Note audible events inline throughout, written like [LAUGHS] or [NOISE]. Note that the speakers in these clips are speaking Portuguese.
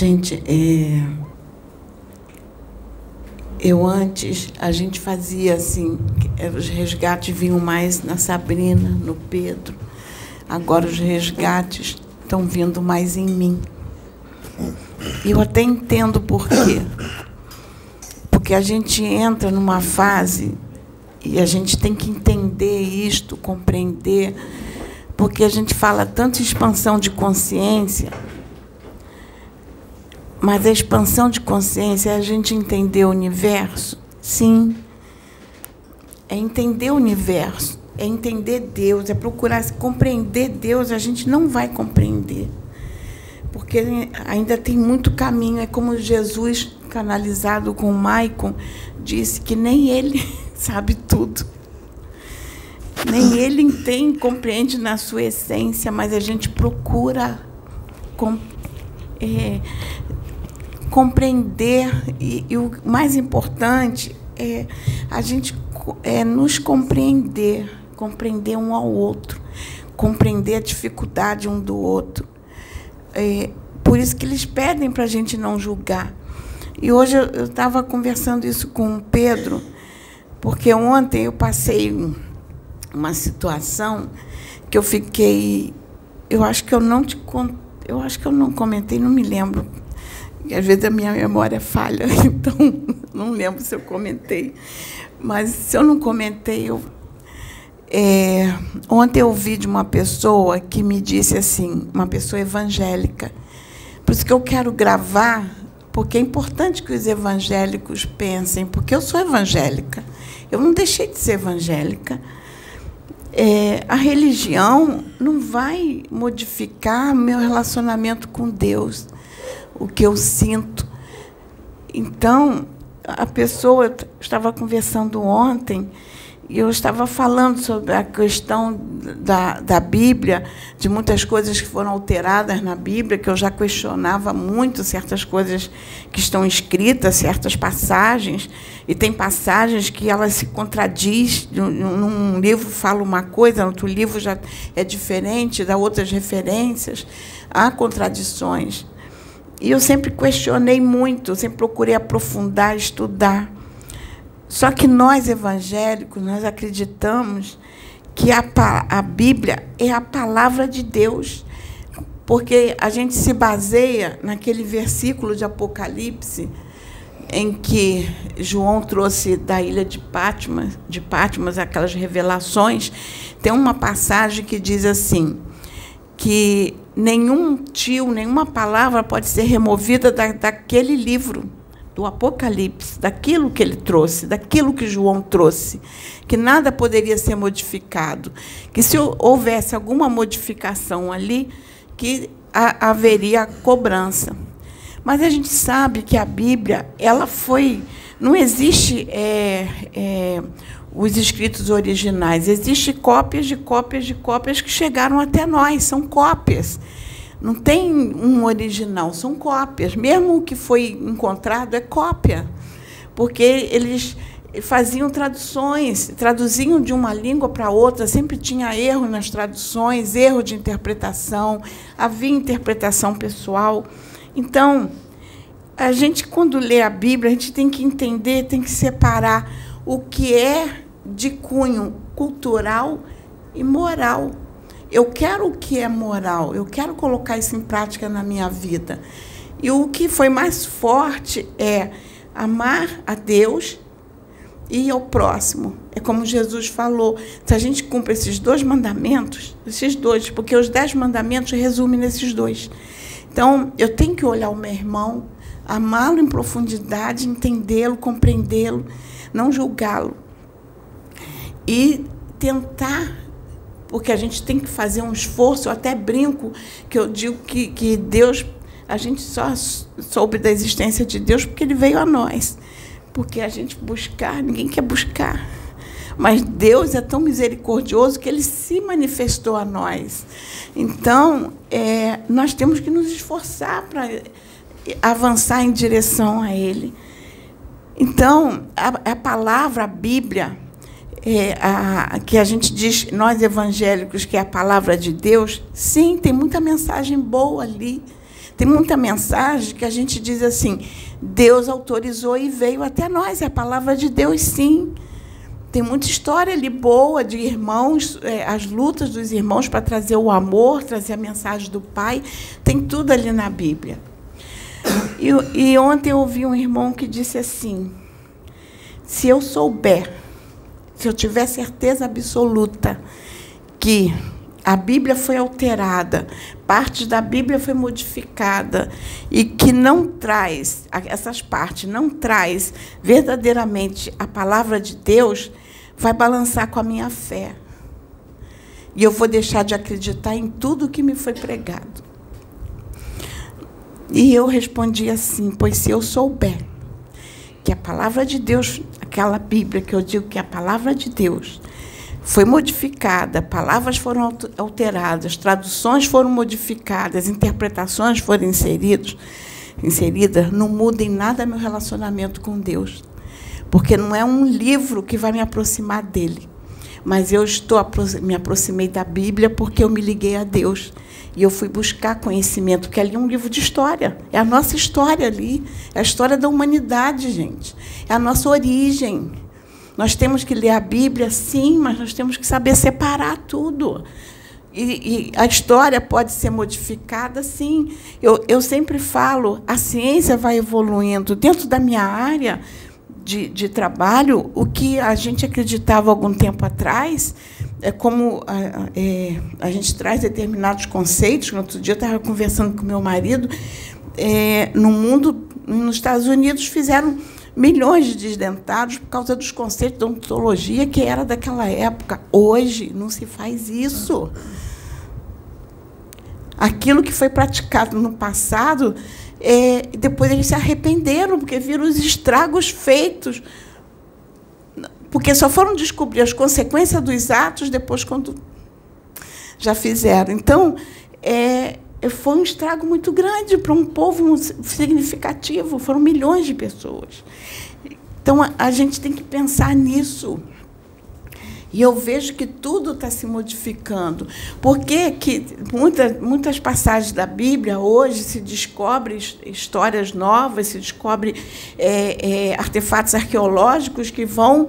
Gente, é... eu antes, a gente fazia assim, os resgates vinham mais na Sabrina, no Pedro. Agora os resgates estão vindo mais em mim. E eu até entendo por quê. Porque a gente entra numa fase e a gente tem que entender isto, compreender, porque a gente fala tanto expansão de consciência, mas a expansão de consciência é a gente entender o universo? Sim. É entender o universo, é entender Deus, é procurar compreender Deus, a gente não vai compreender. Porque ainda tem muito caminho, é como Jesus canalizado com Maicon disse que nem ele [LAUGHS] sabe tudo. Nem ele entende, compreende na sua essência, mas a gente procura com, é, compreender e, e, o mais importante é a gente é, nos compreender, compreender um ao outro, compreender a dificuldade um do outro. É, por isso que eles pedem para a gente não julgar. E hoje eu estava conversando isso com o Pedro, porque ontem eu passei uma situação que eu fiquei. Eu acho que eu não te eu acho que eu não comentei, não me lembro. E às vezes a minha memória falha, [LAUGHS] então não lembro se eu comentei. Mas se eu não comentei, eu. É, ontem eu ouvi de uma pessoa que me disse assim, uma pessoa evangélica. Por isso que eu quero gravar porque é importante que os evangélicos pensem, porque eu sou evangélica, eu não deixei de ser evangélica. É, a religião não vai modificar meu relacionamento com Deus, o que eu sinto. Então, a pessoa, estava conversando ontem, e eu estava falando sobre a questão da, da Bíblia, de muitas coisas que foram alteradas na Bíblia, que eu já questionava muito certas coisas que estão escritas, certas passagens, e tem passagens que elas se contradiz. Num livro fala uma coisa, no outro livro já é diferente, dá outras referências. Há contradições. E eu sempre questionei muito, sempre procurei aprofundar, estudar. Só que nós evangélicos, nós acreditamos que a, a Bíblia é a palavra de Deus, porque a gente se baseia naquele versículo de Apocalipse em que João trouxe da ilha de Patmos, de Patmos aquelas revelações, tem uma passagem que diz assim, que nenhum tio, nenhuma palavra pode ser removida da, daquele livro do Apocalipse, daquilo que ele trouxe, daquilo que João trouxe, que nada poderia ser modificado, que se houvesse alguma modificação ali, que haveria cobrança. Mas a gente sabe que a Bíblia, ela foi, não existe é, é, os escritos originais, existem cópias de cópias de cópias que chegaram até nós, são cópias. Não tem um original, são cópias. Mesmo o que foi encontrado é cópia, porque eles faziam traduções, traduziam de uma língua para outra, sempre tinha erro nas traduções, erro de interpretação, havia interpretação pessoal. Então, a gente, quando lê a Bíblia, a gente tem que entender, tem que separar o que é de cunho cultural e moral. Eu quero o que é moral, eu quero colocar isso em prática na minha vida. E o que foi mais forte é amar a Deus e ao próximo. É como Jesus falou: se a gente cumpre esses dois mandamentos, esses dois, porque os dez mandamentos resumem nesses dois. Então, eu tenho que olhar o meu irmão, amá-lo em profundidade, entendê-lo, compreendê-lo, não julgá-lo. E tentar porque a gente tem que fazer um esforço. Eu até brinco que eu digo que, que Deus, a gente só soube da existência de Deus porque Ele veio a nós. Porque a gente buscar, ninguém quer buscar. Mas Deus é tão misericordioso que Ele se manifestou a nós. Então, é, nós temos que nos esforçar para avançar em direção a Ele. Então, a, a palavra, a Bíblia, é, a, que a gente diz, nós evangélicos, que é a palavra de Deus, sim, tem muita mensagem boa ali. Tem muita mensagem que a gente diz assim: Deus autorizou e veio até nós. É a palavra de Deus, sim. Tem muita história ali boa de irmãos, é, as lutas dos irmãos para trazer o amor, trazer a mensagem do Pai. Tem tudo ali na Bíblia. E, e ontem eu ouvi um irmão que disse assim: se eu souber, se eu tiver certeza absoluta que a Bíblia foi alterada, parte da Bíblia foi modificada e que não traz essas partes, não traz verdadeiramente a palavra de Deus, vai balançar com a minha fé. E eu vou deixar de acreditar em tudo que me foi pregado. E eu respondi assim: pois se eu souber que a palavra de Deus, aquela Bíblia que eu digo que é a palavra de Deus, foi modificada, palavras foram alteradas, traduções foram modificadas, interpretações foram inseridas, inseridas, não muda em nada meu relacionamento com Deus. Porque não é um livro que vai me aproximar dele. Mas eu estou me aproximei da Bíblia porque eu me liguei a Deus. E eu fui buscar conhecimento, porque ali é um livro de história. É a nossa história ali. É a história da humanidade, gente. É a nossa origem. Nós temos que ler a Bíblia, sim, mas nós temos que saber separar tudo. E, e, a história pode ser modificada, sim. Eu, eu sempre falo, a ciência vai evoluindo. Dentro da minha área de, de trabalho, o que a gente acreditava algum tempo atrás, é como a, é, a gente traz determinados conceitos. No outro dia eu estava conversando com meu marido. É, no mundo, nos Estados Unidos, fizeram milhões de desdentados por causa dos conceitos de odontologia que era daquela época. Hoje não se faz isso. Aquilo que foi praticado no passado, é, depois eles se arrependeram, porque viram os estragos feitos. Porque só foram descobrir as consequências dos atos depois, quando já fizeram. Então, é, foi um estrago muito grande para um povo significativo, foram milhões de pessoas. Então a, a gente tem que pensar nisso. E eu vejo que tudo está se modificando. Porque que muita, muitas passagens da Bíblia hoje se descobrem histórias novas, se descobrem é, é, artefatos arqueológicos que vão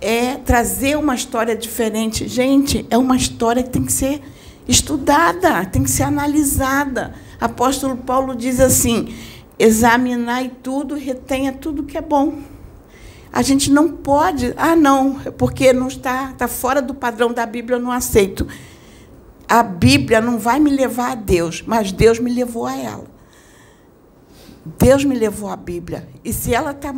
é, trazer uma história diferente. Gente, é uma história que tem que ser estudada, tem que ser analisada. Apóstolo Paulo diz assim: examinai tudo, retenha tudo que é bom. A gente não pode, ah, não, porque não está, está fora do padrão da Bíblia, eu não aceito. A Bíblia não vai me levar a Deus, mas Deus me levou a ela. Deus me levou à Bíblia. E se ela está.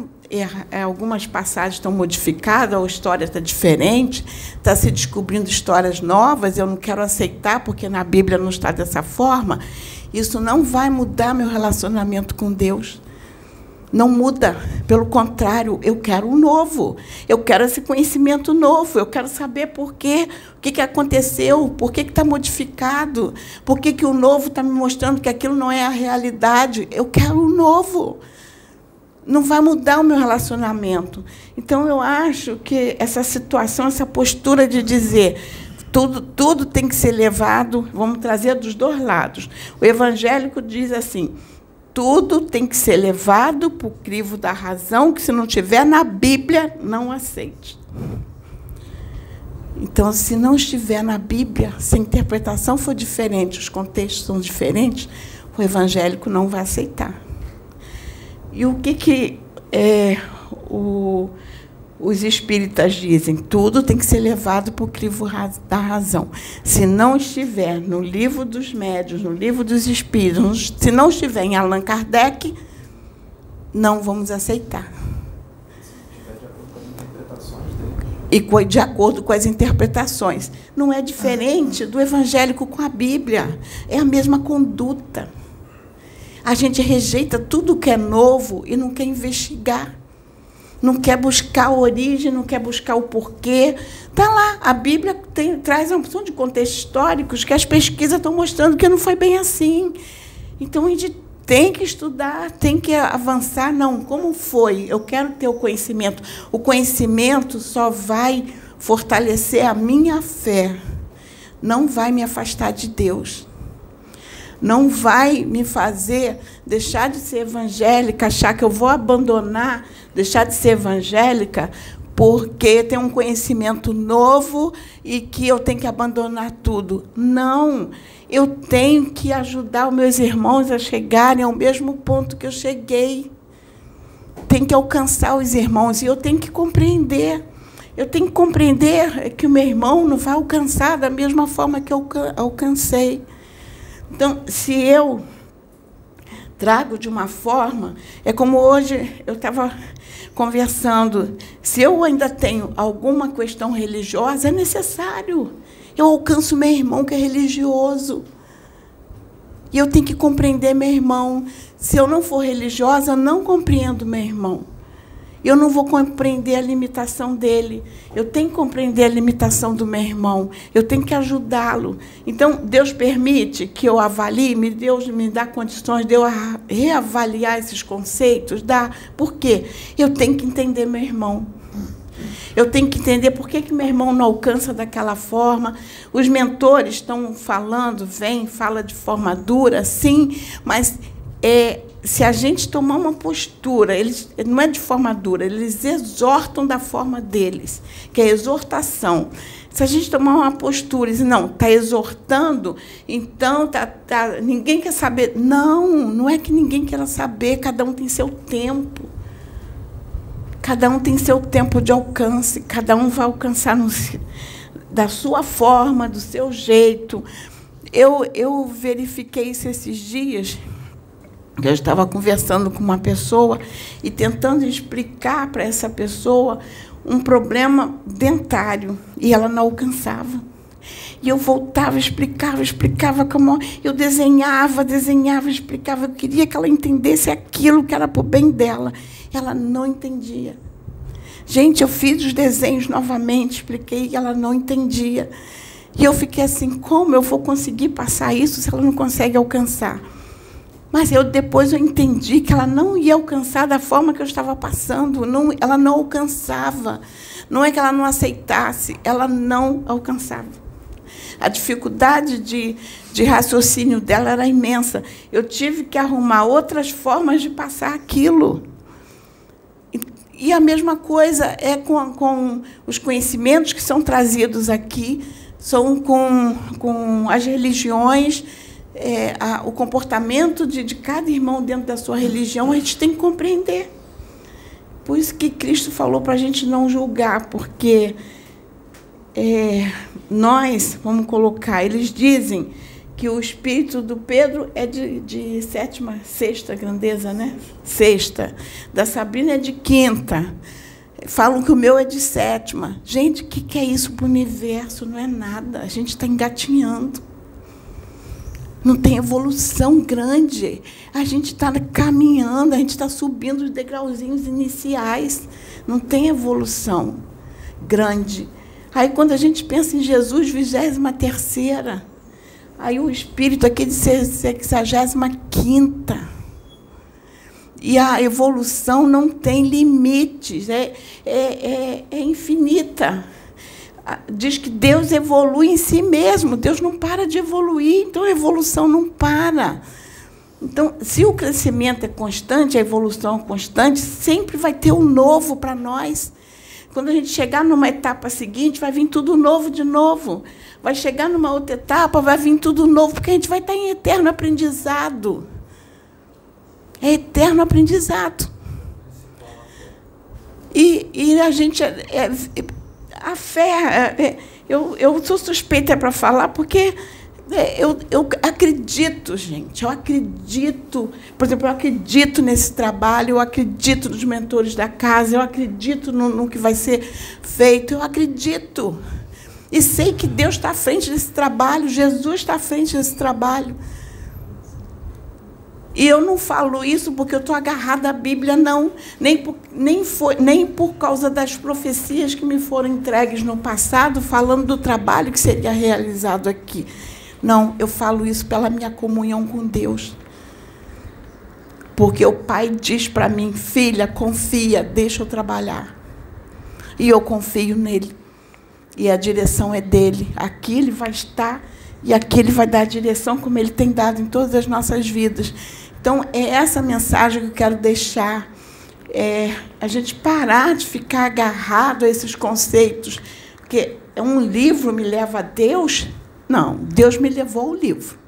É, algumas passagens estão modificadas, ou a história está diferente, está se descobrindo histórias novas, eu não quero aceitar, porque na Bíblia não está dessa forma, isso não vai mudar meu relacionamento com Deus. Não muda. Pelo contrário, eu quero um novo. Eu quero esse conhecimento novo. Eu quero saber por quê, o que, aconteceu, por que está modificado, por que, que o novo está me mostrando que aquilo não é a realidade. Eu quero o um novo. Não vai mudar o meu relacionamento. Então, eu acho que essa situação, essa postura de dizer tudo, tudo tem que ser levado, vamos trazer dos dois lados. O evangélico diz assim tudo tem que ser levado para o crivo da razão, que se não tiver na Bíblia, não aceite. Então, se não estiver na Bíblia, se a interpretação for diferente, os contextos são diferentes, o evangélico não vai aceitar. E o que, que é, o, os espíritas dizem, tudo tem que ser levado para o crivo da razão. Se não estiver no livro dos médios, no livro dos espíritos, se não estiver em Allan Kardec, não vamos aceitar. E de acordo com as interpretações. Não é diferente do evangélico com a Bíblia. É a mesma conduta. A gente rejeita tudo que é novo e não quer investigar não quer buscar a origem, não quer buscar o porquê. Está lá, a Bíblia tem, traz uma opção de contextos históricos que as pesquisas estão mostrando que não foi bem assim. Então a gente tem que estudar, tem que avançar. Não, como foi? Eu quero ter o conhecimento. O conhecimento só vai fortalecer a minha fé, não vai me afastar de Deus. Não vai me fazer deixar de ser evangélica, achar que eu vou abandonar, deixar de ser evangélica porque tem um conhecimento novo e que eu tenho que abandonar tudo. Não, eu tenho que ajudar os meus irmãos a chegarem ao mesmo ponto que eu cheguei. Tem que alcançar os irmãos e eu tenho que compreender. Eu tenho que compreender que o meu irmão não vai alcançar da mesma forma que eu alcancei. Então, se eu trago de uma forma, é como hoje eu estava conversando. Se eu ainda tenho alguma questão religiosa, é necessário. Eu alcanço meu irmão que é religioso. E eu tenho que compreender meu irmão. Se eu não for religiosa, não compreendo meu irmão. Eu não vou compreender a limitação dele. Eu tenho que compreender a limitação do meu irmão. Eu tenho que ajudá-lo. Então, Deus permite que eu avalie, me Deus me dá condições de eu reavaliar esses conceitos, dá. Por quê? Eu tenho que entender meu irmão. Eu tenho que entender por que, que meu irmão não alcança daquela forma. Os mentores estão falando, vem, fala de forma dura, sim, mas é, se a gente tomar uma postura, eles não é de forma dura, eles exortam da forma deles, que é exortação. Se a gente tomar uma postura e dizer, não, está exortando, então tá, tá, ninguém quer saber. Não, não é que ninguém queira saber, cada um tem seu tempo. Cada um tem seu tempo de alcance, cada um vai alcançar no, da sua forma, do seu jeito. Eu, eu verifiquei isso esses dias eu estava conversando com uma pessoa e tentando explicar para essa pessoa um problema dentário e ela não alcançava. E eu voltava, explicava, explicava como eu desenhava, desenhava, explicava. Eu queria que ela entendesse aquilo que era para o bem dela. Ela não entendia. Gente, eu fiz os desenhos novamente, expliquei e ela não entendia. E eu fiquei assim: como eu vou conseguir passar isso se ela não consegue alcançar? Mas eu depois eu entendi que ela não ia alcançar da forma que eu estava passando, não, ela não alcançava. Não é que ela não aceitasse, ela não alcançava. A dificuldade de, de raciocínio dela era imensa. Eu tive que arrumar outras formas de passar aquilo. E, e a mesma coisa é com, com os conhecimentos que são trazidos aqui, são com, com as religiões é, a, o comportamento de, de cada irmão dentro da sua religião, a gente tem que compreender. Por isso que Cristo falou para a gente não julgar, porque é, nós, vamos colocar, eles dizem que o espírito do Pedro é de, de sétima, sexta grandeza, né? Sexta. Da Sabrina é de quinta. Falam que o meu é de sétima. Gente, o que, que é isso para o universo? Não é nada. A gente está engatinhando. Não tem evolução grande. A gente está caminhando, a gente está subindo os degrauzinhos iniciais. Não tem evolução grande. Aí, quando a gente pensa em Jesus, vigésima terceira, aí o Espírito aqui de sexagésima quinta. E a evolução não tem limites, é, é, é, é infinita diz que Deus evolui em si mesmo, Deus não para de evoluir, então a evolução não para. Então, se o crescimento é constante, a evolução é constante, sempre vai ter um novo para nós. Quando a gente chegar numa etapa seguinte, vai vir tudo novo de novo. Vai chegar numa outra etapa, vai vir tudo novo, porque a gente vai estar em eterno aprendizado. É eterno aprendizado. E, e a gente é, é, a fé, é, eu, eu sou suspeita para falar, porque é, eu, eu acredito, gente, eu acredito. Por exemplo, eu acredito nesse trabalho, eu acredito nos mentores da casa, eu acredito no, no que vai ser feito, eu acredito. E sei que Deus está à frente desse trabalho, Jesus está à frente desse trabalho. E eu não falo isso porque eu estou agarrada à Bíblia, não. Nem por, nem, foi, nem por causa das profecias que me foram entregues no passado, falando do trabalho que seria realizado aqui. Não, eu falo isso pela minha comunhão com Deus. Porque o Pai diz para mim, filha, confia, deixa eu trabalhar. E eu confio nele. E a direção é dele. Aqui ele vai estar E aqui ele vai dar a direção como ele tem dado em todas as nossas vidas. Então, é essa mensagem que eu quero deixar. É a gente parar de ficar agarrado a esses conceitos. Porque um livro me leva a Deus? Não, Deus me levou ao livro.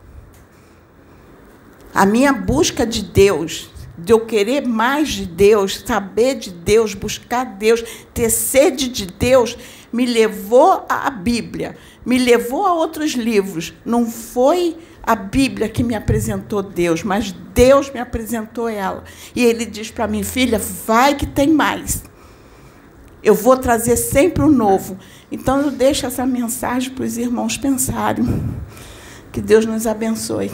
A minha busca de Deus, de eu querer mais de Deus, saber de Deus, buscar Deus, ter sede de Deus, me levou à Bíblia, me levou a outros livros. Não foi a Bíblia que me apresentou Deus, mas Deus me apresentou ela. E ele diz para mim, filha, vai que tem mais. Eu vou trazer sempre o um novo. Então eu deixo essa mensagem para os irmãos pensarem. Que Deus nos abençoe.